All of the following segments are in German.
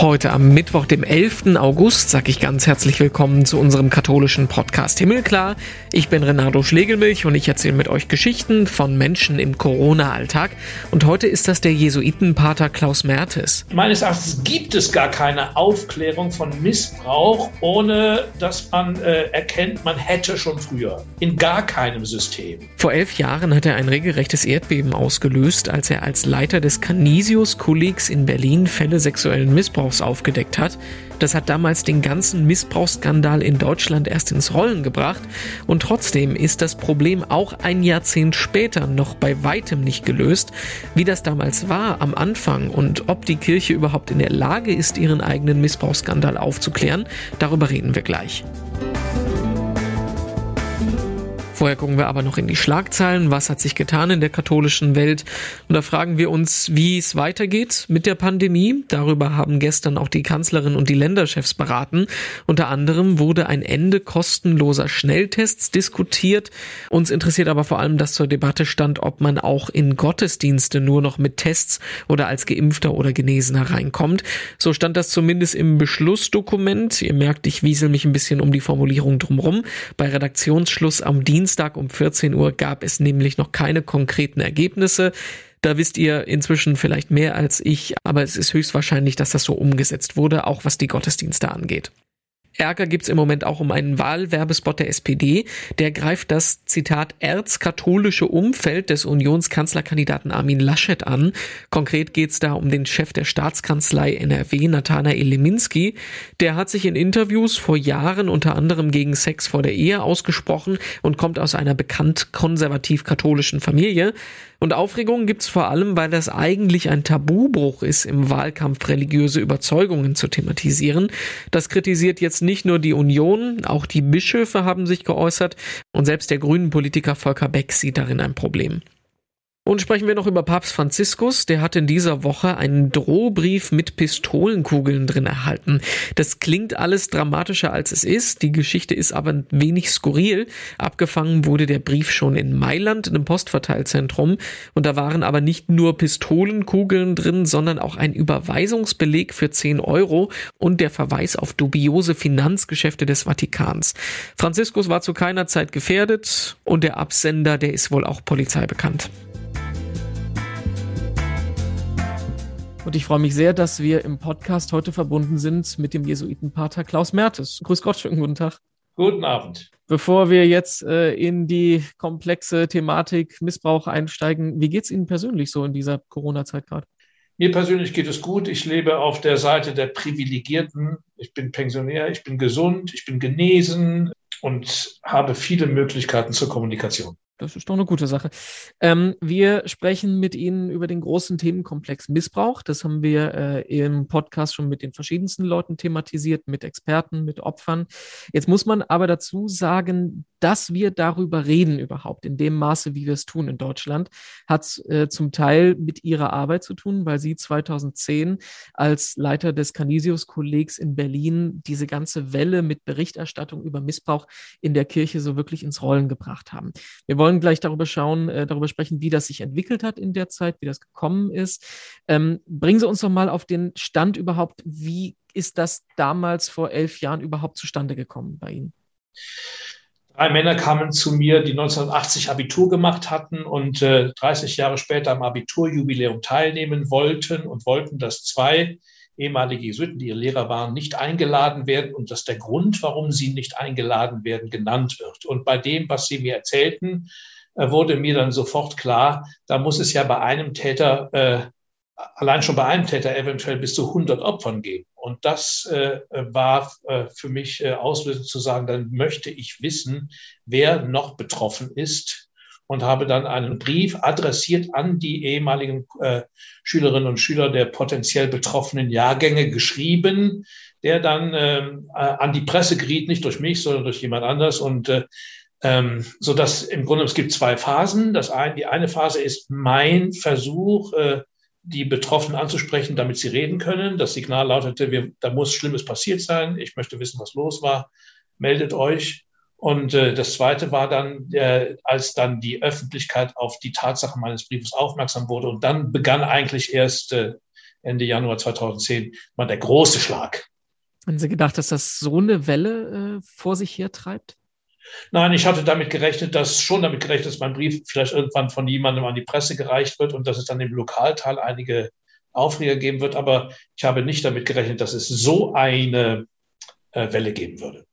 Heute am Mittwoch, dem 11. August, sage ich ganz herzlich willkommen zu unserem katholischen Podcast Himmelklar. Ich bin Renato Schlegelmilch und ich erzähle mit euch Geschichten von Menschen im Corona-Alltag. Und heute ist das der Jesuitenpater Klaus Mertes. Meines Erachtens gibt es gar keine Aufklärung von Missbrauch, ohne dass man äh, erkennt, man hätte schon früher. In gar keinem System. Vor elf Jahren hat er ein regelrechtes Erdbeben ausgelöst, als er als Leiter des Canisius-Kollegs in Berlin Fälle sexuellen Missbrauchs Missbrauchs aufgedeckt hat. Das hat damals den ganzen Missbrauchsskandal in Deutschland erst ins Rollen gebracht und trotzdem ist das Problem auch ein Jahrzehnt später noch bei weitem nicht gelöst. Wie das damals war am Anfang und ob die Kirche überhaupt in der Lage ist, ihren eigenen Missbrauchsskandal aufzuklären, darüber reden wir gleich. Vorher gucken wir aber noch in die Schlagzeilen. Was hat sich getan in der katholischen Welt? Und da fragen wir uns, wie es weitergeht mit der Pandemie. Darüber haben gestern auch die Kanzlerin und die Länderchefs beraten. Unter anderem wurde ein Ende kostenloser Schnelltests diskutiert. Uns interessiert aber vor allem, dass zur Debatte stand, ob man auch in Gottesdienste nur noch mit Tests oder als Geimpfter oder Genesener reinkommt. So stand das zumindest im Beschlussdokument. Ihr merkt, ich wiesel mich ein bisschen um die Formulierung drumherum. Bei Redaktionsschluss am Dienstag Dienstag um 14 Uhr gab es nämlich noch keine konkreten Ergebnisse. Da wisst ihr inzwischen vielleicht mehr als ich, aber es ist höchstwahrscheinlich, dass das so umgesetzt wurde, auch was die Gottesdienste angeht. Ärger gibt's im Moment auch um einen Wahlwerbespot der SPD. Der greift das, Zitat, erzkatholische Umfeld des Unionskanzlerkandidaten Armin Laschet an. Konkret geht's da um den Chef der Staatskanzlei NRW, Nathanael Leminski. Der hat sich in Interviews vor Jahren unter anderem gegen Sex vor der Ehe ausgesprochen und kommt aus einer bekannt konservativ-katholischen Familie. Und Aufregung gibt's vor allem, weil das eigentlich ein Tabubruch ist, im Wahlkampf religiöse Überzeugungen zu thematisieren. Das kritisiert jetzt nicht nur die Union, auch die Bischöfe haben sich geäußert und selbst der grünen Politiker Volker Beck sieht darin ein Problem. Und sprechen wir noch über Papst Franziskus. Der hat in dieser Woche einen Drohbrief mit Pistolenkugeln drin erhalten. Das klingt alles dramatischer als es ist. Die Geschichte ist aber ein wenig skurril. Abgefangen wurde der Brief schon in Mailand in einem Postverteilzentrum. Und da waren aber nicht nur Pistolenkugeln drin, sondern auch ein Überweisungsbeleg für 10 Euro und der Verweis auf dubiose Finanzgeschäfte des Vatikans. Franziskus war zu keiner Zeit gefährdet und der Absender, der ist wohl auch Polizei bekannt. Und ich freue mich sehr, dass wir im Podcast heute verbunden sind mit dem Jesuitenpater Klaus Mertes. Grüß Gott, schönen guten Tag. Guten Abend. Bevor wir jetzt äh, in die komplexe Thematik Missbrauch einsteigen, wie geht es Ihnen persönlich so in dieser Corona-Zeit gerade? Mir persönlich geht es gut. Ich lebe auf der Seite der Privilegierten. Ich bin Pensionär, ich bin gesund, ich bin genesen und habe viele Möglichkeiten zur Kommunikation. Das ist doch eine gute Sache. Ähm, wir sprechen mit Ihnen über den großen Themenkomplex Missbrauch. Das haben wir äh, im Podcast schon mit den verschiedensten Leuten thematisiert, mit Experten, mit Opfern. Jetzt muss man aber dazu sagen, dass wir darüber reden überhaupt, in dem Maße, wie wir es tun in Deutschland, hat äh, zum Teil mit Ihrer Arbeit zu tun, weil Sie 2010 als Leiter des Canisius-Kollegs in Berlin diese ganze Welle mit Berichterstattung über Missbrauch in der Kirche so wirklich ins Rollen gebracht haben. Wir wollen gleich darüber schauen, äh, darüber sprechen, wie das sich entwickelt hat in der Zeit, wie das gekommen ist. Ähm, bringen Sie uns doch mal auf den Stand überhaupt, wie ist das damals vor elf Jahren überhaupt zustande gekommen bei Ihnen? Drei Männer kamen zu mir, die 1980 Abitur gemacht hatten und äh, 30 Jahre später am Abiturjubiläum teilnehmen wollten und wollten, dass zwei ehemalige Jesuiten, die ihr Lehrer waren, nicht eingeladen werden und dass der Grund, warum sie nicht eingeladen werden, genannt wird. Und bei dem, was sie mir erzählten, äh, wurde mir dann sofort klar, da muss es ja bei einem Täter äh, allein schon bei einem Täter eventuell bis zu 100 Opfern geben. Und das äh, war äh, für mich äh, auslösend zu sagen, dann möchte ich wissen, wer noch betroffen ist und habe dann einen Brief adressiert an die ehemaligen äh, Schülerinnen und Schüler der potenziell betroffenen Jahrgänge geschrieben, der dann ähm, äh, an die Presse geriet, nicht durch mich, sondern durch jemand anders und äh, ähm, so dass im Grunde es gibt zwei Phasen. Das eine, die eine Phase ist mein Versuch, äh, die Betroffenen anzusprechen, damit sie reden können. Das Signal lautete, wir, da muss Schlimmes passiert sein. Ich möchte wissen, was los war. Meldet euch. Und äh, das Zweite war dann, äh, als dann die Öffentlichkeit auf die Tatsache meines Briefes aufmerksam wurde. Und dann begann eigentlich erst äh, Ende Januar 2010 mal der große Schlag. Haben Sie gedacht, dass das so eine Welle äh, vor sich her treibt? Nein, ich hatte damit gerechnet, dass schon damit gerechnet, dass mein Brief vielleicht irgendwann von jemandem an die Presse gereicht wird und dass es dann im Lokalteil einige Aufreger geben wird. Aber ich habe nicht damit gerechnet, dass es so eine äh, Welle geben würde.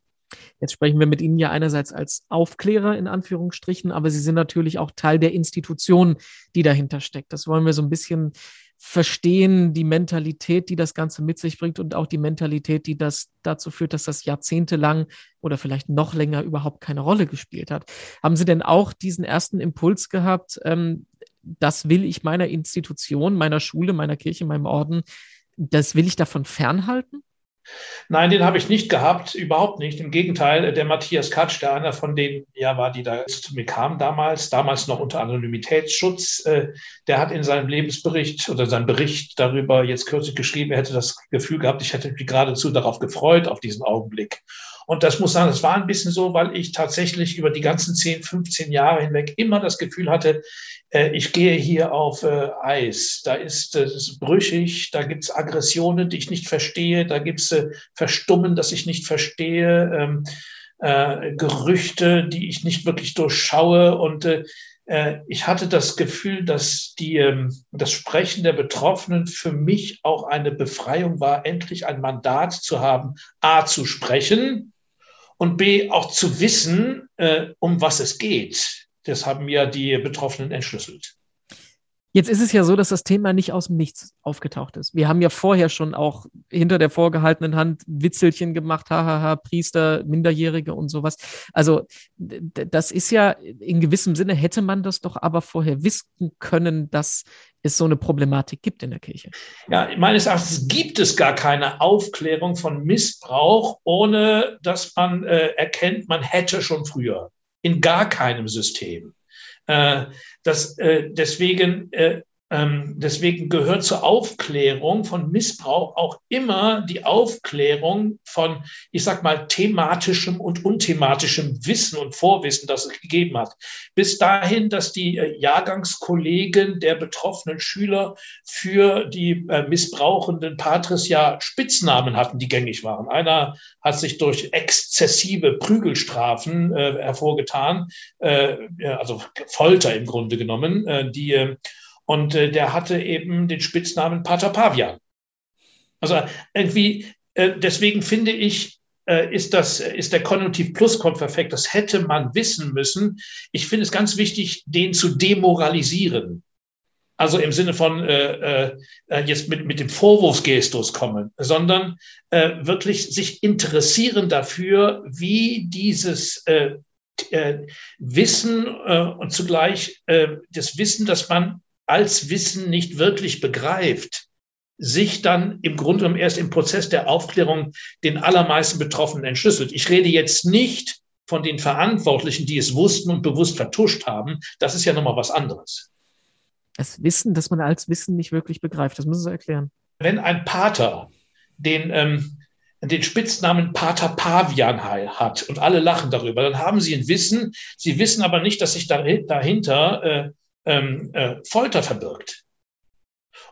Jetzt sprechen wir mit Ihnen ja einerseits als Aufklärer in Anführungsstrichen, aber Sie sind natürlich auch Teil der Institution, die dahinter steckt. Das wollen wir so ein bisschen verstehen, die Mentalität, die das Ganze mit sich bringt und auch die Mentalität, die das dazu führt, dass das jahrzehntelang oder vielleicht noch länger überhaupt keine Rolle gespielt hat. Haben Sie denn auch diesen ersten Impuls gehabt, ähm, das will ich meiner Institution, meiner Schule, meiner Kirche, meinem Orden, das will ich davon fernhalten? Nein, den habe ich nicht gehabt, überhaupt nicht. Im Gegenteil, der Matthias Katsch, der einer von denen ja war, die da zu mir kam damals, damals noch unter Anonymitätsschutz, äh, der hat in seinem Lebensbericht oder seinem Bericht darüber jetzt kürzlich geschrieben, er hätte das Gefühl gehabt, ich hätte mich geradezu darauf gefreut, auf diesen Augenblick. Und das muss sagen, es war ein bisschen so, weil ich tatsächlich über die ganzen 10, 15 Jahre hinweg immer das Gefühl hatte, äh, ich gehe hier auf äh, Eis. Da ist es brüchig, da gibt es Aggressionen, die ich nicht verstehe, da gibt es äh, Verstummen, das ich nicht verstehe, ähm, äh, Gerüchte, die ich nicht wirklich durchschaue. Und äh, äh, ich hatte das Gefühl, dass die, ähm, das Sprechen der Betroffenen für mich auch eine Befreiung war, endlich ein Mandat zu haben, A zu sprechen und B auch zu wissen, äh, um was es geht. Das haben mir die Betroffenen entschlüsselt. Jetzt ist es ja so, dass das Thema nicht aus dem Nichts aufgetaucht ist. Wir haben ja vorher schon auch hinter der vorgehaltenen Hand Witzelchen gemacht, hahaha, Priester, Minderjährige und sowas. Also das ist ja in gewissem Sinne, hätte man das doch aber vorher wissen können, dass es so eine Problematik gibt in der Kirche. Ja, meines Erachtens gibt es gar keine Aufklärung von Missbrauch, ohne dass man äh, erkennt, man hätte schon früher. In gar keinem System. Äh, das, äh, deswegen äh, deswegen gehört zur Aufklärung von Missbrauch auch immer die Aufklärung von, ich sag mal, thematischem und unthematischem Wissen und Vorwissen, das es gegeben hat. Bis dahin, dass die äh, Jahrgangskollegen der betroffenen Schüler für die äh, missbrauchenden Patres ja Spitznamen hatten, die gängig waren. Einer hat sich durch exzessive Prügelstrafen äh, hervorgetan, äh, also Folter im Grunde genommen, äh, die äh, und äh, der hatte eben den Spitznamen Pater Pavian. Also irgendwie, äh, deswegen finde ich, äh, ist das, ist der Konjunktiv Pluskonperfekt, das hätte man wissen müssen. Ich finde es ganz wichtig, den zu demoralisieren. Also im Sinne von äh, äh, jetzt mit, mit dem Vorwurfsgestus kommen, sondern äh, wirklich sich interessieren dafür, wie dieses äh, äh, Wissen äh, und zugleich äh, das Wissen, dass man als Wissen nicht wirklich begreift, sich dann im Grunde genommen erst im Prozess der Aufklärung den allermeisten Betroffenen entschlüsselt. Ich rede jetzt nicht von den Verantwortlichen, die es wussten und bewusst vertuscht haben. Das ist ja nochmal was anderes. Das Wissen, das man als Wissen nicht wirklich begreift, das müssen Sie erklären. Wenn ein Pater den, ähm, den Spitznamen Pater Pavian hat und alle lachen darüber, dann haben sie ein Wissen. Sie wissen aber nicht, dass sich dahinter äh, ähm, äh, Folter verbirgt.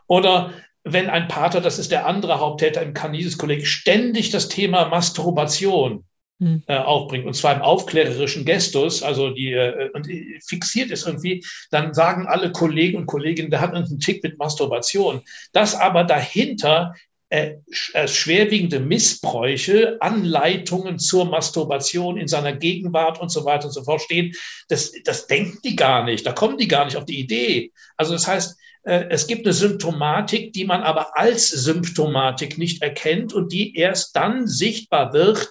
Oder wenn ein Pater, das ist der andere Haupttäter im Canisius-Kolleg, ständig das Thema Masturbation hm. äh, aufbringt, und zwar im aufklärerischen Gestus, also die äh, und fixiert ist irgendwie, dann sagen alle Kollegen und Kolleginnen, der hat einen Tick mit Masturbation. Das aber dahinter äh, äh, schwerwiegende Missbräuche, Anleitungen zur Masturbation in seiner Gegenwart und so weiter und so fort stehen, das, das denken die gar nicht, da kommen die gar nicht auf die Idee. Also das heißt, äh, es gibt eine Symptomatik, die man aber als Symptomatik nicht erkennt und die erst dann sichtbar wird,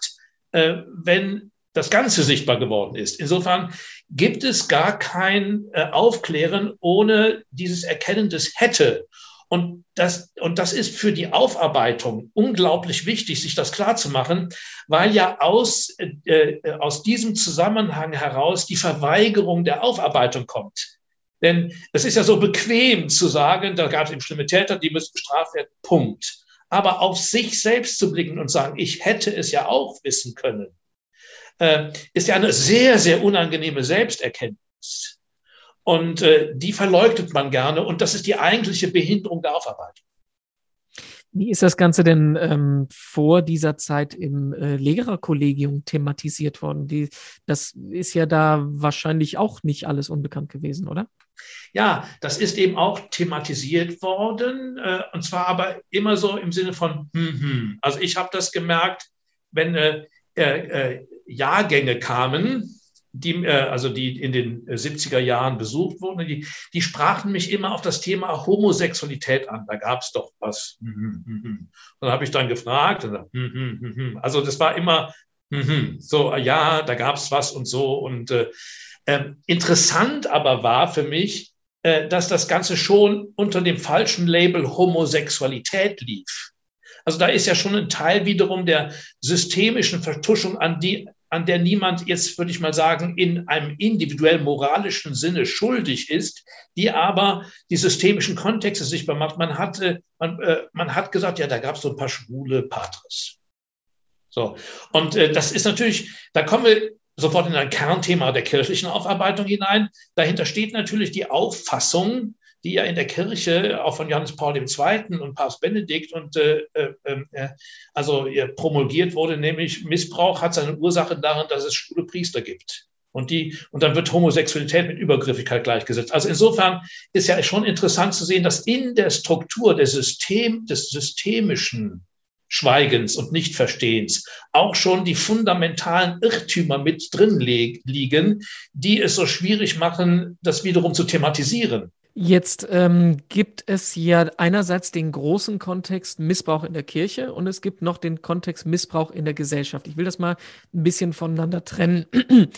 wenn das Ganze sichtbar geworden ist. Insofern gibt es gar kein Aufklären ohne dieses Erkennen des Hätte. Und das, und das ist für die Aufarbeitung unglaublich wichtig, sich das klar zu machen, weil ja aus, äh, aus diesem Zusammenhang heraus die Verweigerung der Aufarbeitung kommt. Denn es ist ja so bequem zu sagen, da gab es eben schlimme Täter, die müssen bestraft werden, Punkt. Aber auf sich selbst zu blicken und sagen, ich hätte es ja auch wissen können, äh, ist ja eine sehr, sehr unangenehme Selbsterkenntnis. Und äh, die verleugnet man gerne. Und das ist die eigentliche Behinderung der Aufarbeitung. Wie ist das Ganze denn ähm, vor dieser Zeit im äh, Lehrerkollegium thematisiert worden? Die, das ist ja da wahrscheinlich auch nicht alles unbekannt gewesen, oder? Ja, das ist eben auch thematisiert worden, äh, und zwar aber immer so im Sinne von, hm, hm. also ich habe das gemerkt, wenn äh, äh, äh Jahrgänge kamen, die, äh, also die in den 70er Jahren besucht wurden, die, die sprachen mich immer auf das Thema Homosexualität an. Da gab es doch was. Und hm, hm, hm, dann habe ich dann gefragt. Also das war immer so, ja, da gab es was und so. Und äh, äh, interessant aber war für mich, äh, dass das Ganze schon unter dem falschen Label Homosexualität lief. Also da ist ja schon ein Teil wiederum der systemischen Vertuschung, an die an der niemand jetzt, würde ich mal sagen, in einem individuell moralischen Sinne schuldig ist, die aber die systemischen Kontexte sichtbar macht. Man, hatte, man, äh, man hat gesagt, ja, da gab es so ein paar schwule Patres. So. Und äh, das ist natürlich, da kommen wir sofort in ein Kernthema der kirchlichen Aufarbeitung hinein. Dahinter steht natürlich die Auffassung, die ja in der Kirche auch von Johannes Paul II. und Papst Benedikt und äh, äh, äh, also promulgiert wurde, nämlich Missbrauch hat seine Ursache darin, dass es schwule Priester gibt. Und, die, und dann wird Homosexualität mit Übergriffigkeit gleichgesetzt. Also insofern ist ja schon interessant zu sehen, dass in der Struktur der System, des systemischen Schweigens und Nichtverstehens auch schon die fundamentalen Irrtümer mit drin liegen, die es so schwierig machen, das wiederum zu thematisieren. Jetzt ähm, gibt es ja einerseits den großen Kontext Missbrauch in der Kirche und es gibt noch den Kontext Missbrauch in der Gesellschaft. Ich will das mal ein bisschen voneinander trennen.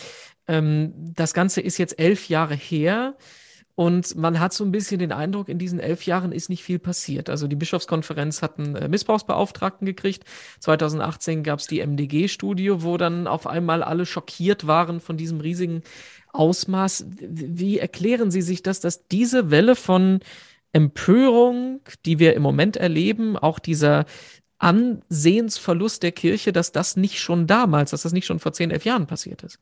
ähm, das Ganze ist jetzt elf Jahre her. Und man hat so ein bisschen den Eindruck, in diesen elf Jahren ist nicht viel passiert. Also die Bischofskonferenz hat einen äh, Missbrauchsbeauftragten gekriegt. 2018 gab es die MDG-Studie, wo dann auf einmal alle schockiert waren von diesem riesigen Ausmaß. Wie erklären Sie sich das, dass diese Welle von Empörung, die wir im Moment erleben, auch dieser Ansehensverlust der Kirche, dass das nicht schon damals, dass das nicht schon vor zehn, elf Jahren passiert ist?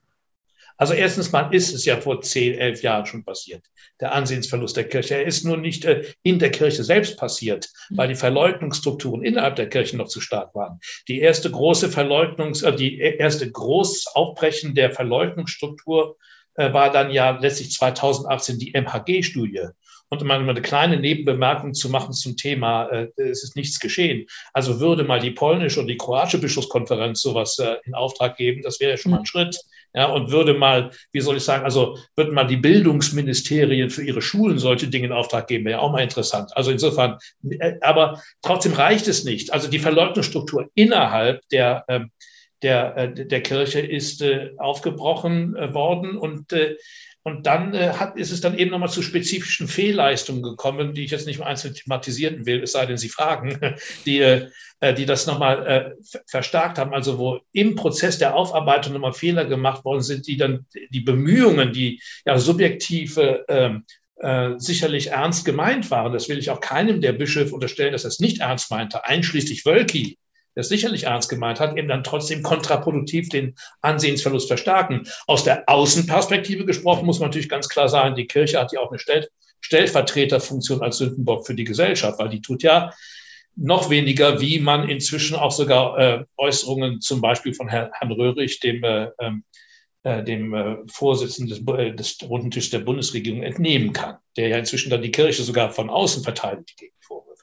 Also erstens mal ist es ja vor zehn, elf Jahren schon passiert, der Ansehensverlust der Kirche. Er ist nur nicht äh, in der Kirche selbst passiert, mhm. weil die Verleugnungsstrukturen innerhalb der Kirche noch zu stark waren. Die erste große Verleugnungs, äh, die erste groß Aufbrechen der Verleugnungsstruktur war dann ja letztlich 2018 die MHG-Studie. Und um eine kleine Nebenbemerkung zu machen zum Thema, äh, es ist nichts geschehen. Also würde mal die polnische und die kroatische Bischofskonferenz sowas äh, in Auftrag geben, das wäre ja schon mal ein mhm. Schritt. Ja, und würde mal, wie soll ich sagen, also würden mal die Bildungsministerien für ihre Schulen solche Dinge in Auftrag geben, wäre ja auch mal interessant. Also insofern, äh, aber trotzdem reicht es nicht. Also die Verleugnungsstruktur innerhalb der ähm, der, äh, der Kirche ist äh, aufgebrochen äh, worden und und dann hat, ist es dann eben nochmal zu spezifischen Fehlleistungen gekommen, die ich jetzt nicht mehr einzeln thematisieren will, es sei denn, Sie fragen, die, die das nochmal verstärkt haben. Also wo im Prozess der Aufarbeitung nochmal Fehler gemacht worden sind, die dann die Bemühungen, die ja subjektive ähm, äh, sicherlich ernst gemeint waren. Das will ich auch keinem der Bischöfe unterstellen, dass er es nicht ernst meinte, einschließlich Wölki, der sicherlich ernst gemeint hat, eben dann trotzdem kontraproduktiv den Ansehensverlust verstärken. Aus der Außenperspektive gesprochen muss man natürlich ganz klar sagen, die Kirche hat ja auch eine Stell Stellvertreterfunktion als Sündenbock für die Gesellschaft, weil die tut ja noch weniger, wie man inzwischen auch sogar äh, Äußerungen zum Beispiel von Herrn, Herrn Röhrig, dem, äh, ähm, äh, dem äh, Vorsitzenden des, äh, des Runden Tisches der Bundesregierung, entnehmen kann, der ja inzwischen dann die Kirche sogar von außen verteidigt gegen Vorwürfe.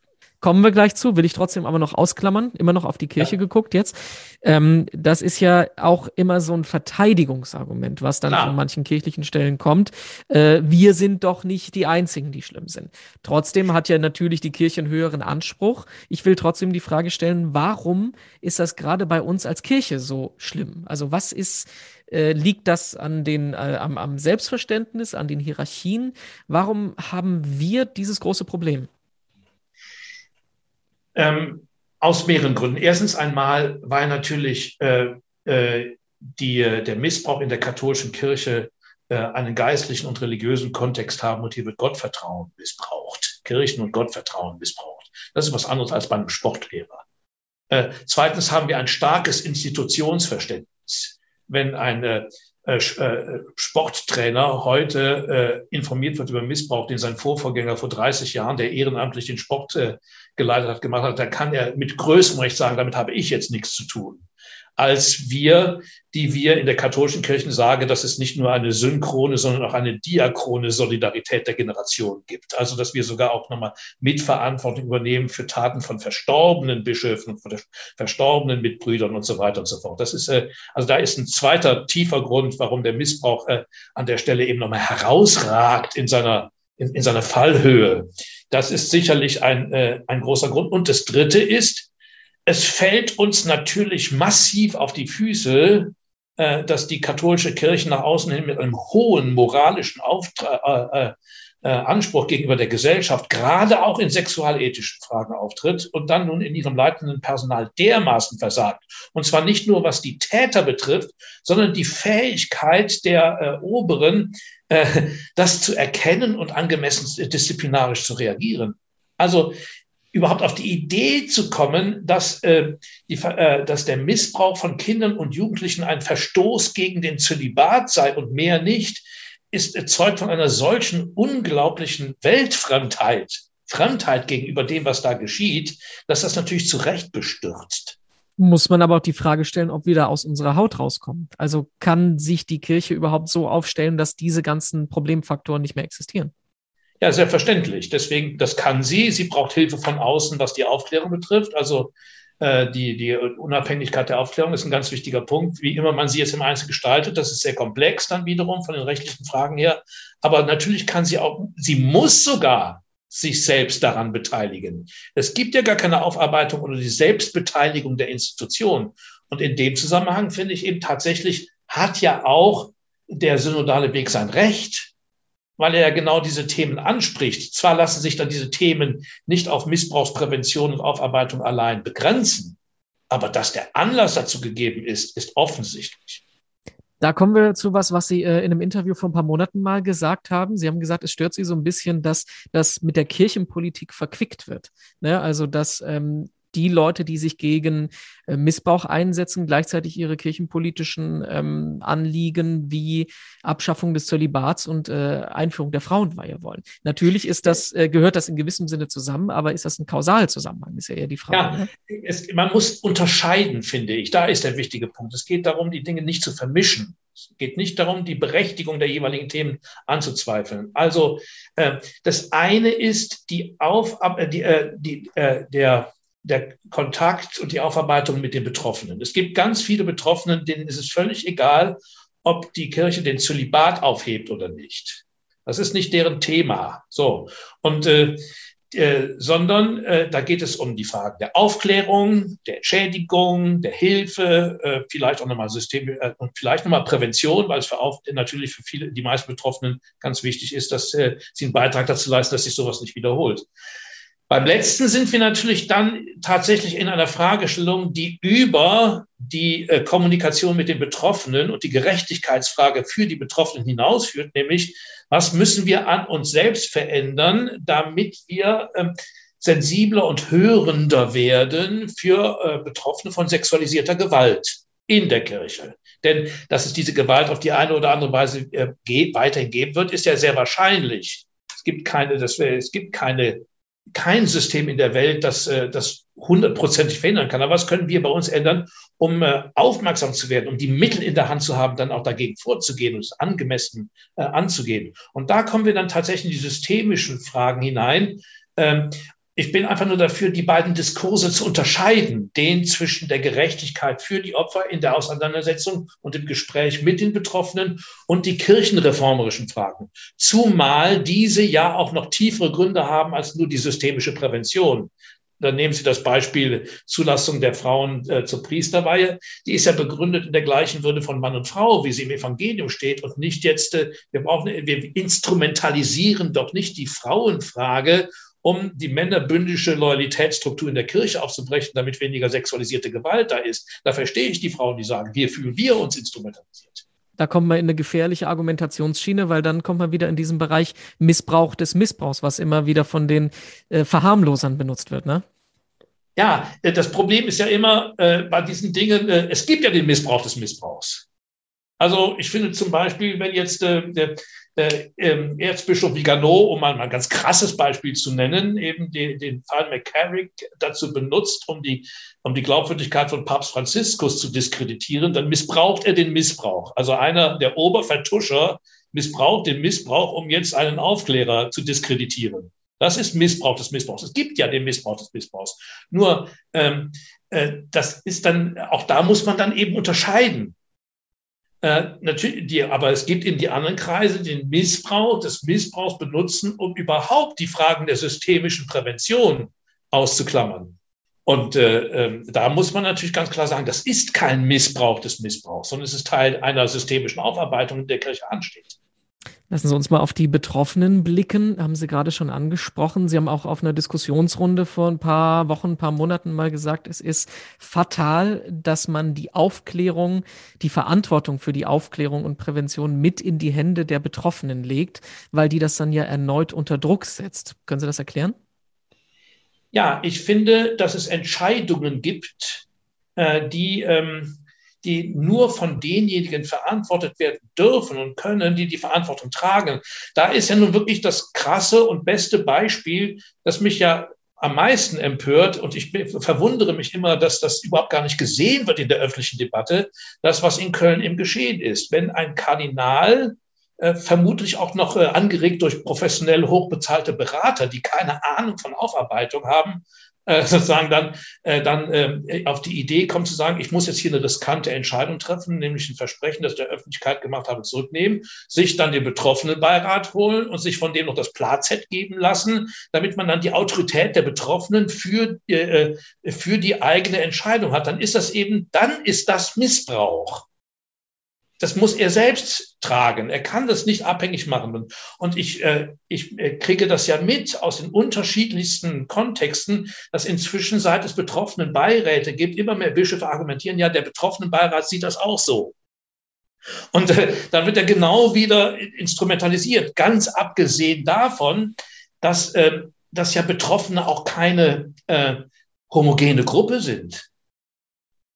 Kommen wir gleich zu, will ich trotzdem aber noch ausklammern, immer noch auf die Kirche ja. geguckt jetzt. Ähm, das ist ja auch immer so ein Verteidigungsargument, was dann Klar. von manchen kirchlichen Stellen kommt. Äh, wir sind doch nicht die Einzigen, die schlimm sind. Trotzdem hat ja natürlich die Kirche einen höheren Anspruch. Ich will trotzdem die Frage stellen, warum ist das gerade bei uns als Kirche so schlimm? Also was ist, äh, liegt das an den, äh, am, am Selbstverständnis, an den Hierarchien? Warum haben wir dieses große Problem? Ähm, aus mehreren Gründen. Erstens einmal, weil natürlich äh, äh, die, der Missbrauch in der katholischen Kirche äh, einen geistlichen und religiösen Kontext haben und hier wird Gottvertrauen missbraucht, Kirchen- und Gottvertrauen missbraucht. Das ist was anderes als bei einem Sportlehrer. Äh, zweitens haben wir ein starkes Institutionsverständnis. Wenn eine äh, äh, Sporttrainer heute äh, informiert wird über Missbrauch, den sein Vorvorgänger vor 30 Jahren, der ehrenamtlich den Sport äh, geleitet hat, gemacht hat, da kann er mit größtem Recht sagen, damit habe ich jetzt nichts zu tun als wir, die wir in der katholischen Kirche sagen, dass es nicht nur eine synchrone, sondern auch eine diachrone Solidarität der Generation gibt. Also, dass wir sogar auch nochmal Mitverantwortung übernehmen für Taten von verstorbenen Bischöfen, von verstorbenen Mitbrüdern und so weiter und so fort. Das ist, äh, also da ist ein zweiter tiefer Grund, warum der Missbrauch äh, an der Stelle eben nochmal herausragt in seiner in, in seiner Fallhöhe. Das ist sicherlich ein, äh, ein großer Grund. Und das Dritte ist, es fällt uns natürlich massiv auf die Füße, äh, dass die katholische Kirche nach außen hin mit einem hohen moralischen Auftrag, äh, äh, äh, Anspruch gegenüber der Gesellschaft, gerade auch in sexualethischen Fragen auftritt und dann nun in ihrem leitenden Personal dermaßen versagt. Und zwar nicht nur was die Täter betrifft, sondern die Fähigkeit der äh, Oberen, äh, das zu erkennen und angemessen disziplinarisch zu reagieren. Also überhaupt auf die Idee zu kommen, dass, äh, die, äh, dass der Missbrauch von Kindern und Jugendlichen ein Verstoß gegen den Zölibat sei und mehr nicht, ist erzeugt von einer solchen unglaublichen Weltfremdheit, Fremdheit gegenüber dem, was da geschieht, dass das natürlich zu Recht bestürzt. Muss man aber auch die Frage stellen, ob wir da aus unserer Haut rauskommen. Also kann sich die Kirche überhaupt so aufstellen, dass diese ganzen Problemfaktoren nicht mehr existieren? Ja, selbstverständlich. Deswegen, das kann sie. Sie braucht Hilfe von außen, was die Aufklärung betrifft. Also äh, die, die Unabhängigkeit der Aufklärung ist ein ganz wichtiger Punkt. Wie immer man sie jetzt im Einzelnen gestaltet, das ist sehr komplex dann wiederum von den rechtlichen Fragen her. Aber natürlich kann sie auch, sie muss sogar sich selbst daran beteiligen. Es gibt ja gar keine Aufarbeitung oder die Selbstbeteiligung der Institution. Und in dem Zusammenhang finde ich eben tatsächlich, hat ja auch der synodale Weg sein Recht weil er ja genau diese Themen anspricht. Zwar lassen sich dann diese Themen nicht auf Missbrauchsprävention und Aufarbeitung allein begrenzen, aber dass der Anlass dazu gegeben ist, ist offensichtlich. Da kommen wir zu was, was Sie äh, in einem Interview vor ein paar Monaten mal gesagt haben. Sie haben gesagt, es stört Sie so ein bisschen, dass das mit der Kirchenpolitik verquickt wird. Ne? Also, dass ähm, die Leute, die sich gegen äh, Missbrauch einsetzen, gleichzeitig ihre kirchenpolitischen ähm, Anliegen wie Abschaffung des Zölibats und äh, Einführung der Frauenweihe wollen. Natürlich ist das, äh, gehört das in gewissem Sinne zusammen, aber ist das ein Kausalzusammenhang, ist ja eher die Frage. Ja, ne? es, man muss unterscheiden, finde ich. Da ist der wichtige Punkt. Es geht darum, die Dinge nicht zu vermischen. Es geht nicht darum, die Berechtigung der jeweiligen Themen anzuzweifeln. Also äh, das eine ist die Auf, äh, die, äh, die, äh, der der Kontakt und die Aufarbeitung mit den Betroffenen. Es gibt ganz viele Betroffenen, denen ist es völlig egal, ob die Kirche den Zölibat aufhebt oder nicht. Das ist nicht deren Thema. So. Und äh, äh, sondern äh, da geht es um die Fragen der Aufklärung, der Entschädigung, der Hilfe, äh, vielleicht auch nochmal System äh, und vielleicht nochmal Prävention, weil es für auch natürlich für viele, die meisten Betroffenen ganz wichtig ist, dass äh, sie einen Beitrag dazu leisten, dass sich sowas nicht wiederholt. Beim letzten sind wir natürlich dann tatsächlich in einer Fragestellung, die über die äh, Kommunikation mit den Betroffenen und die Gerechtigkeitsfrage für die Betroffenen hinausführt, nämlich was müssen wir an uns selbst verändern, damit wir ähm, sensibler und hörender werden für äh, Betroffene von sexualisierter Gewalt in der Kirche. Denn dass es diese Gewalt auf die eine oder andere Weise äh, weiterhin geben wird, ist ja sehr wahrscheinlich. Es gibt keine, das, es gibt keine kein System in der Welt, das äh, das hundertprozentig verhindern kann. Aber was können wir bei uns ändern, um äh, aufmerksam zu werden, um die Mittel in der Hand zu haben, dann auch dagegen vorzugehen und es angemessen äh, anzugehen? Und da kommen wir dann tatsächlich in die systemischen Fragen hinein. Ich bin einfach nur dafür, die beiden Diskurse zu unterscheiden, den zwischen der Gerechtigkeit für die Opfer in der Auseinandersetzung und im Gespräch mit den Betroffenen und die kirchenreformerischen Fragen. Zumal diese ja auch noch tiefere Gründe haben als nur die systemische Prävention. Dann nehmen Sie das Beispiel Zulassung der Frauen äh, zur Priesterweihe. Die ist ja begründet in der gleichen Würde von Mann und Frau, wie sie im Evangelium steht und nicht jetzt, äh, wir brauchen, wir instrumentalisieren doch nicht die Frauenfrage, um die männerbündische Loyalitätsstruktur in der Kirche aufzubrechen, damit weniger sexualisierte Gewalt da ist. Da verstehe ich die Frauen, die sagen, wir fühlen wir uns instrumentalisiert. Da kommt man in eine gefährliche Argumentationsschiene, weil dann kommt man wieder in diesen Bereich Missbrauch des Missbrauchs, was immer wieder von den äh, Verharmlosern benutzt wird, ne? Ja, äh, das Problem ist ja immer äh, bei diesen Dingen, äh, es gibt ja den Missbrauch des Missbrauchs. Also ich finde zum Beispiel, wenn jetzt äh, der äh, ähm, Erzbischof Vigano, um mal ein ganz krasses Beispiel zu nennen, eben den, den Fall McCarrick dazu benutzt, um die, um die Glaubwürdigkeit von Papst Franziskus zu diskreditieren, dann missbraucht er den Missbrauch. Also einer der Obervertuscher missbraucht den Missbrauch, um jetzt einen Aufklärer zu diskreditieren. Das ist Missbrauch des Missbrauchs. Es gibt ja den Missbrauch des Missbrauchs. Nur ähm, äh, das ist dann, auch da muss man dann eben unterscheiden. Äh, natürlich, die, aber es gibt in die anderen Kreise den Missbrauch des Missbrauchs benutzen, um überhaupt die Fragen der systemischen Prävention auszuklammern. Und äh, äh, da muss man natürlich ganz klar sagen, das ist kein Missbrauch des Missbrauchs, sondern es ist Teil einer systemischen Aufarbeitung, die der Kirche ansteht. Lassen Sie uns mal auf die Betroffenen blicken. Haben Sie gerade schon angesprochen. Sie haben auch auf einer Diskussionsrunde vor ein paar Wochen, ein paar Monaten mal gesagt, es ist fatal, dass man die Aufklärung, die Verantwortung für die Aufklärung und Prävention mit in die Hände der Betroffenen legt, weil die das dann ja erneut unter Druck setzt. Können Sie das erklären? Ja, ich finde, dass es Entscheidungen gibt, äh, die ähm, die nur von denjenigen verantwortet werden dürfen und können, die die Verantwortung tragen. Da ist ja nun wirklich das krasse und beste Beispiel, das mich ja am meisten empört und ich verwundere mich immer, dass das überhaupt gar nicht gesehen wird in der öffentlichen Debatte, das, was in Köln im Geschehen ist. Wenn ein Kardinal äh, vermutlich auch noch äh, angeregt durch professionell hochbezahlte Berater, die keine Ahnung von Aufarbeitung haben, äh, sozusagen dann, äh, dann äh, auf die Idee kommt zu sagen, ich muss jetzt hier eine riskante Entscheidung treffen, nämlich ein Versprechen, das ich der Öffentlichkeit gemacht habe, zurücknehmen, sich dann den Betroffenenbeirat holen und sich von dem noch das Platzett geben lassen, damit man dann die Autorität der Betroffenen für, äh, für die eigene Entscheidung hat. Dann ist das eben, dann ist das Missbrauch das muss er selbst tragen. Er kann das nicht abhängig machen. Und ich, äh, ich äh, kriege das ja mit aus den unterschiedlichsten Kontexten, dass inzwischen seit es betroffenen Beiräte gibt, immer mehr Bischöfe argumentieren, ja, der betroffenen Beirat sieht das auch so. Und äh, dann wird er genau wieder instrumentalisiert, ganz abgesehen davon, dass, äh, dass ja Betroffene auch keine äh, homogene Gruppe sind.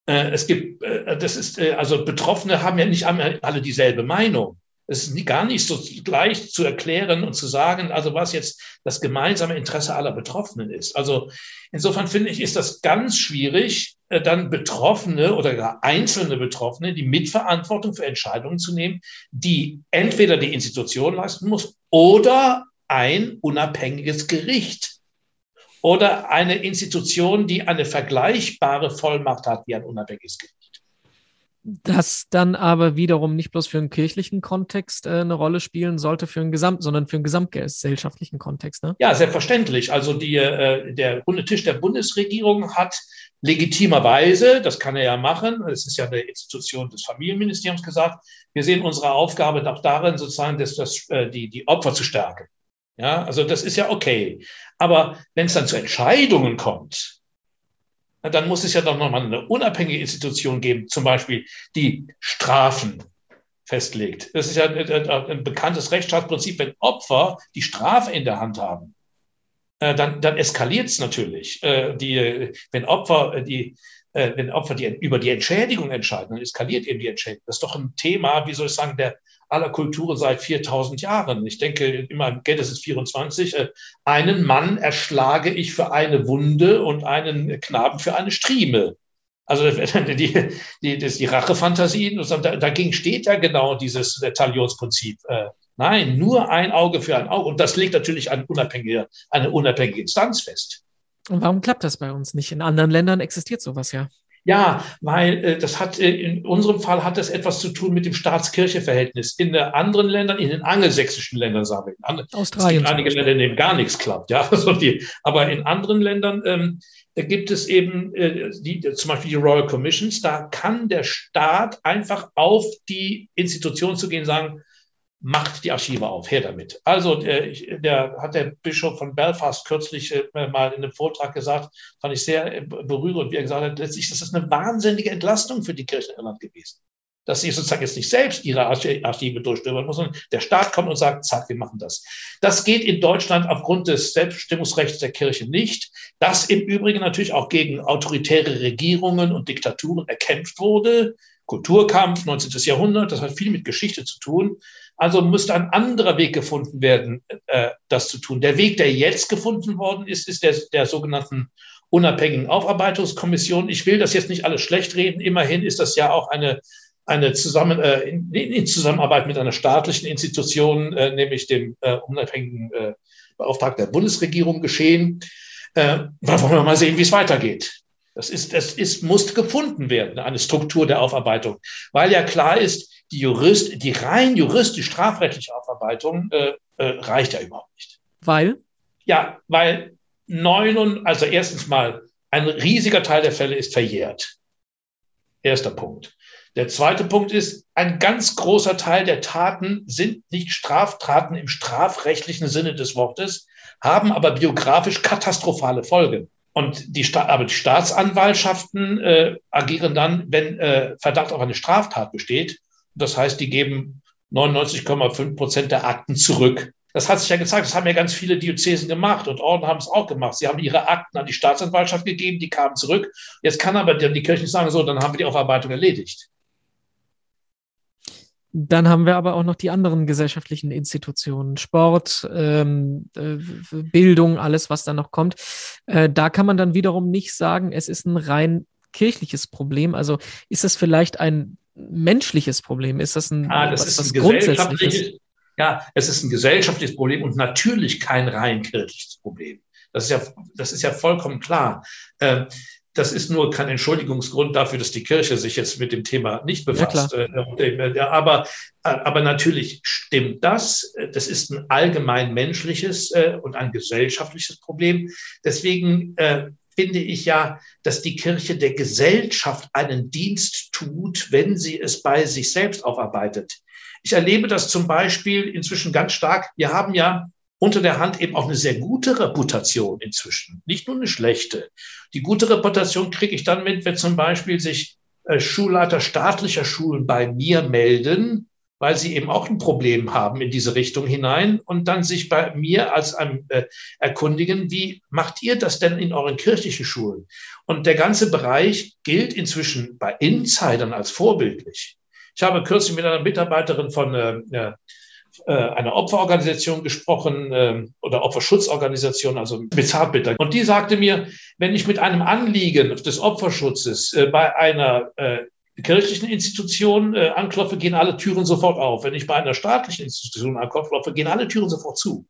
Äh, es gibt, äh, das ist, äh, also Betroffene haben ja nicht alle dieselbe Meinung. Es ist gar nicht so leicht zu erklären und zu sagen, also was jetzt das gemeinsame Interesse aller Betroffenen ist. Also insofern finde ich, ist das ganz schwierig, dann Betroffene oder gar einzelne Betroffene die Mitverantwortung für Entscheidungen zu nehmen, die entweder die Institution leisten muss oder ein unabhängiges Gericht oder eine Institution, die eine vergleichbare Vollmacht hat wie ein unabhängiges Gericht. Das dann aber wiederum nicht bloß für einen kirchlichen Kontext äh, eine Rolle spielen sollte, für einen Gesamt, sondern für einen gesamtgesellschaftlichen Kontext. Ne? Ja, selbstverständlich. Also die, äh, der runde Tisch der Bundesregierung hat legitimerweise, das kann er ja machen, es ist ja eine Institution des Familienministeriums gesagt, wir sehen unsere Aufgabe auch darin, sozusagen das, das, äh, die, die Opfer zu stärken. Ja, also das ist ja okay. Aber wenn es dann zu Entscheidungen kommt, dann muss es ja doch nochmal eine unabhängige Institution geben, zum Beispiel die Strafen festlegt. Das ist ja ein bekanntes Rechtsstaatsprinzip, wenn Opfer die Strafe in der Hand haben, äh, dann, dann eskaliert es natürlich. Äh, die, wenn Opfer die wenn Opfer die, über die Entschädigung entscheiden, dann eskaliert eben die Entschädigung. Das ist doch ein Thema, wie soll ich sagen, der aller Kulturen seit 4000 Jahren. Ich denke immer Genesis 24, äh, einen Mann erschlage ich für eine Wunde und einen Knaben für eine Strieme. Also die, die, das, die Rachefantasien, da, dagegen steht ja genau dieses Talionsprinzip. Äh, nein, nur ein Auge für ein Auge. Und das legt natürlich eine unabhängige, eine unabhängige Instanz fest. Und warum klappt das bei uns nicht? In anderen Ländern existiert sowas ja. Ja, weil äh, das hat äh, in unserem Fall hat das etwas zu tun mit dem Staats-Kirche-Verhältnis. In anderen Ländern, in den angelsächsischen Ländern, sagen wir, in Australien. Es gibt einige Länder, in denen gar nichts klappt, ja. Also die, aber in anderen Ländern ähm, gibt es eben äh, die, zum Beispiel die Royal Commissions. Da kann der Staat einfach auf die Institution zu gehen, sagen, macht die Archive auf, her damit. Also der, der hat der Bischof von Belfast kürzlich äh, mal in einem Vortrag gesagt, fand ich sehr äh, berührend, wie er gesagt hat, letztlich ist das eine wahnsinnige Entlastung für die Kirche in Irland gewesen. Dass sie sozusagen jetzt nicht selbst ihre Archive durchstöbern muss, sondern der Staat kommt und sagt, zack, wir machen das. Das geht in Deutschland aufgrund des Selbstbestimmungsrechts der Kirche nicht, das im Übrigen natürlich auch gegen autoritäre Regierungen und Diktaturen erkämpft wurde Kulturkampf, 19. Jahrhundert, das hat viel mit Geschichte zu tun. Also müsste ein anderer Weg gefunden werden, äh, das zu tun. Der Weg, der jetzt gefunden worden ist, ist der, der sogenannten unabhängigen Aufarbeitungskommission. Ich will das jetzt nicht alles schlecht reden. Immerhin ist das ja auch eine, eine Zusammen, äh, in, in Zusammenarbeit mit einer staatlichen Institution, äh, nämlich dem äh, unabhängigen äh, Beauftragten der Bundesregierung geschehen. Äh, wollen wir mal sehen, wie es weitergeht. Das ist, das ist, muss gefunden werden, eine Struktur der Aufarbeitung, weil ja klar ist, die Jurist, die rein juristisch strafrechtliche Aufarbeitung äh, äh, reicht ja überhaupt nicht. Weil? Ja, weil neun, also erstens mal, ein riesiger Teil der Fälle ist verjährt. Erster Punkt. Der zweite Punkt ist, ein ganz großer Teil der Taten sind nicht Straftaten im strafrechtlichen Sinne des Wortes, haben aber biografisch katastrophale Folgen. Und die, aber die Staatsanwaltschaften äh, agieren dann, wenn äh, Verdacht auf eine Straftat besteht. Das heißt, die geben 99,5 Prozent der Akten zurück. Das hat sich ja gezeigt, das haben ja ganz viele Diözesen gemacht und Orden haben es auch gemacht. Sie haben ihre Akten an die Staatsanwaltschaft gegeben, die kamen zurück. Jetzt kann aber die Kirche sagen, so, dann haben wir die Aufarbeitung erledigt. Dann haben wir aber auch noch die anderen gesellschaftlichen Institutionen, Sport, ähm, äh, Bildung, alles, was da noch kommt. Äh, da kann man dann wiederum nicht sagen, es ist ein rein kirchliches Problem. Also ist das vielleicht ein menschliches Problem? Ist das ein, ah, das was, ist was ein grundsätzliches? Ja, es ist ein gesellschaftliches Problem und natürlich kein rein kirchliches Problem. Das ist ja, das ist ja vollkommen klar. Ähm, das ist nur kein Entschuldigungsgrund dafür, dass die Kirche sich jetzt mit dem Thema nicht befasst. Ja, äh, aber, aber natürlich stimmt das. Das ist ein allgemein menschliches äh, und ein gesellschaftliches Problem. Deswegen äh, finde ich ja, dass die Kirche der Gesellschaft einen Dienst tut, wenn sie es bei sich selbst aufarbeitet. Ich erlebe das zum Beispiel inzwischen ganz stark. Wir haben ja unter der Hand eben auch eine sehr gute Reputation inzwischen, nicht nur eine schlechte. Die gute Reputation kriege ich dann mit, wenn zum Beispiel sich äh, Schulleiter staatlicher Schulen bei mir melden, weil sie eben auch ein Problem haben in diese Richtung hinein und dann sich bei mir als einem äh, erkundigen, wie macht ihr das denn in euren kirchlichen Schulen? Und der ganze Bereich gilt inzwischen bei Insidern als vorbildlich. Ich habe kürzlich mit einer Mitarbeiterin von äh, äh, einer Opferorganisation gesprochen äh, oder Opferschutzorganisation, also mit Zartbitter. Und die sagte mir, wenn ich mit einem Anliegen des Opferschutzes äh, bei einer äh, kirchlichen Institution äh, anklopfe, gehen alle Türen sofort auf. Wenn ich bei einer staatlichen Institution anklopfe, gehen alle Türen sofort zu.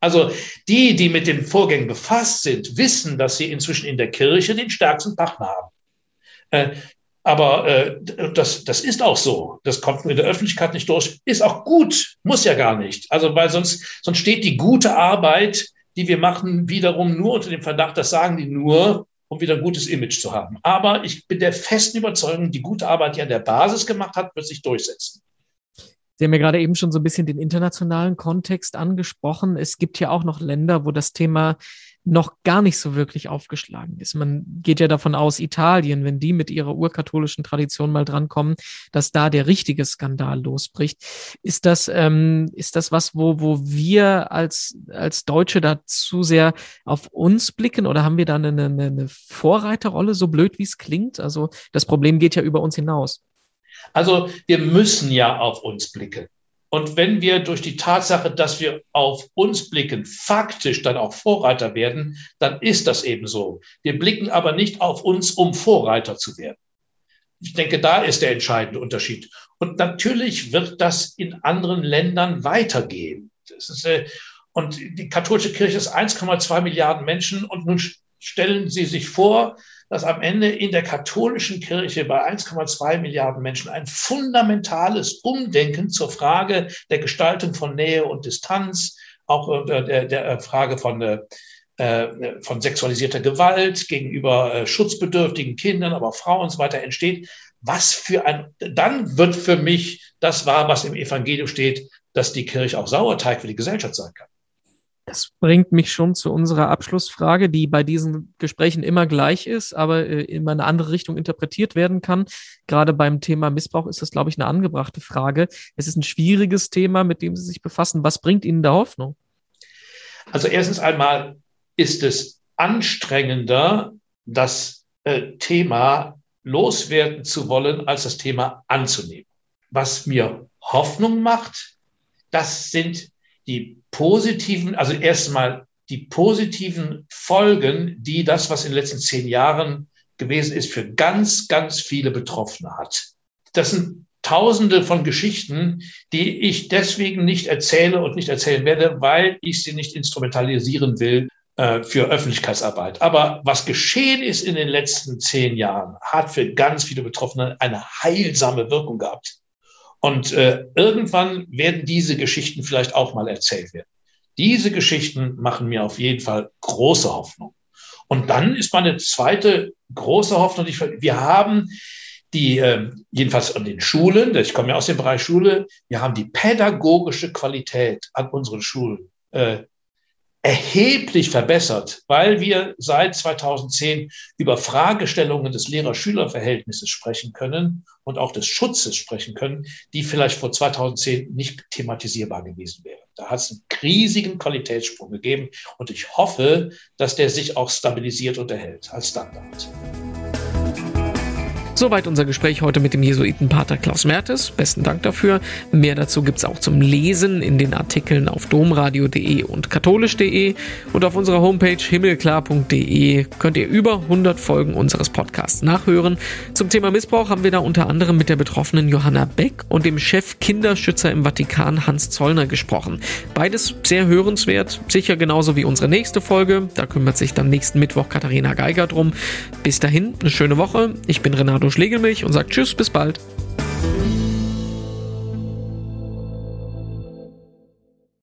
Also die, die mit den Vorgängen befasst sind, wissen, dass sie inzwischen in der Kirche den stärksten Partner haben. Aber äh, das, das ist auch so. Das kommt in der Öffentlichkeit nicht durch. Ist auch gut, muss ja gar nicht. Also, weil sonst, sonst steht die gute Arbeit, die wir machen, wiederum nur unter dem Verdacht, das sagen die nur, um wieder ein gutes Image zu haben. Aber ich bin der festen Überzeugung, die gute Arbeit, die an der Basis gemacht hat, wird sich durchsetzen. Sie haben ja gerade eben schon so ein bisschen den internationalen Kontext angesprochen. Es gibt ja auch noch Länder, wo das Thema noch gar nicht so wirklich aufgeschlagen ist. Man geht ja davon aus, Italien, wenn die mit ihrer urkatholischen Tradition mal drankommen, dass da der richtige Skandal losbricht. Ist das, ähm, ist das was, wo, wo wir als, als Deutsche da zu sehr auf uns blicken oder haben wir da eine, eine, eine Vorreiterrolle, so blöd wie es klingt? Also das Problem geht ja über uns hinaus. Also wir müssen ja auf uns blicken. Und wenn wir durch die Tatsache, dass wir auf uns blicken, faktisch dann auch Vorreiter werden, dann ist das eben so. Wir blicken aber nicht auf uns, um Vorreiter zu werden. Ich denke, da ist der entscheidende Unterschied. Und natürlich wird das in anderen Ländern weitergehen. Ist, äh, und die katholische Kirche ist 1,2 Milliarden Menschen. Und nun stellen Sie sich vor, dass am Ende in der katholischen Kirche bei 1,2 Milliarden Menschen ein fundamentales Umdenken zur Frage der Gestaltung von Nähe und Distanz, auch äh, der, der Frage von, äh, äh, von sexualisierter Gewalt gegenüber schutzbedürftigen Kindern, aber auch Frauen und so weiter entsteht. Was für ein, dann wird für mich das wahr, was im Evangelium steht, dass die Kirche auch Sauerteig für die Gesellschaft sein kann. Das bringt mich schon zu unserer Abschlussfrage, die bei diesen Gesprächen immer gleich ist, aber äh, in eine andere Richtung interpretiert werden kann. Gerade beim Thema Missbrauch ist das, glaube ich, eine angebrachte Frage. Es ist ein schwieriges Thema, mit dem Sie sich befassen. Was bringt Ihnen da Hoffnung? Also erstens einmal ist es anstrengender, das äh, Thema loswerden zu wollen, als das Thema anzunehmen. Was mir Hoffnung macht, das sind die positiven, also erstmal die positiven Folgen, die das, was in den letzten zehn Jahren gewesen ist, für ganz, ganz viele Betroffene hat. Das sind Tausende von Geschichten, die ich deswegen nicht erzähle und nicht erzählen werde, weil ich sie nicht instrumentalisieren will äh, für Öffentlichkeitsarbeit. Aber was geschehen ist in den letzten zehn Jahren, hat für ganz viele Betroffene eine heilsame Wirkung gehabt. Und äh, irgendwann werden diese Geschichten vielleicht auch mal erzählt werden. Diese Geschichten machen mir auf jeden Fall große Hoffnung. Und dann ist meine zweite große Hoffnung, wir haben die, äh, jedenfalls an den Schulen, ich komme ja aus dem Bereich Schule, wir haben die pädagogische Qualität an unseren Schulen äh, erheblich verbessert, weil wir seit 2010 über Fragestellungen des Lehrer-Schüler-Verhältnisses sprechen können und auch des Schutzes sprechen können, die vielleicht vor 2010 nicht thematisierbar gewesen wären. Da hat es einen riesigen Qualitätssprung gegeben und ich hoffe, dass der sich auch stabilisiert und erhält als Standard. Soweit unser Gespräch heute mit dem Jesuitenpater Klaus Mertes. Besten Dank dafür. Mehr dazu gibt es auch zum Lesen in den Artikeln auf domradio.de und katholisch.de und auf unserer Homepage himmelklar.de könnt ihr über 100 Folgen unseres Podcasts nachhören. Zum Thema Missbrauch haben wir da unter anderem mit der betroffenen Johanna Beck und dem Chef Kinderschützer im Vatikan Hans Zollner gesprochen. Beides sehr hörenswert, sicher genauso wie unsere nächste Folge. Da kümmert sich dann nächsten Mittwoch Katharina Geiger drum. Bis dahin, eine schöne Woche. Ich bin Renato Schlegelmilch und sagt Tschüss, bis bald.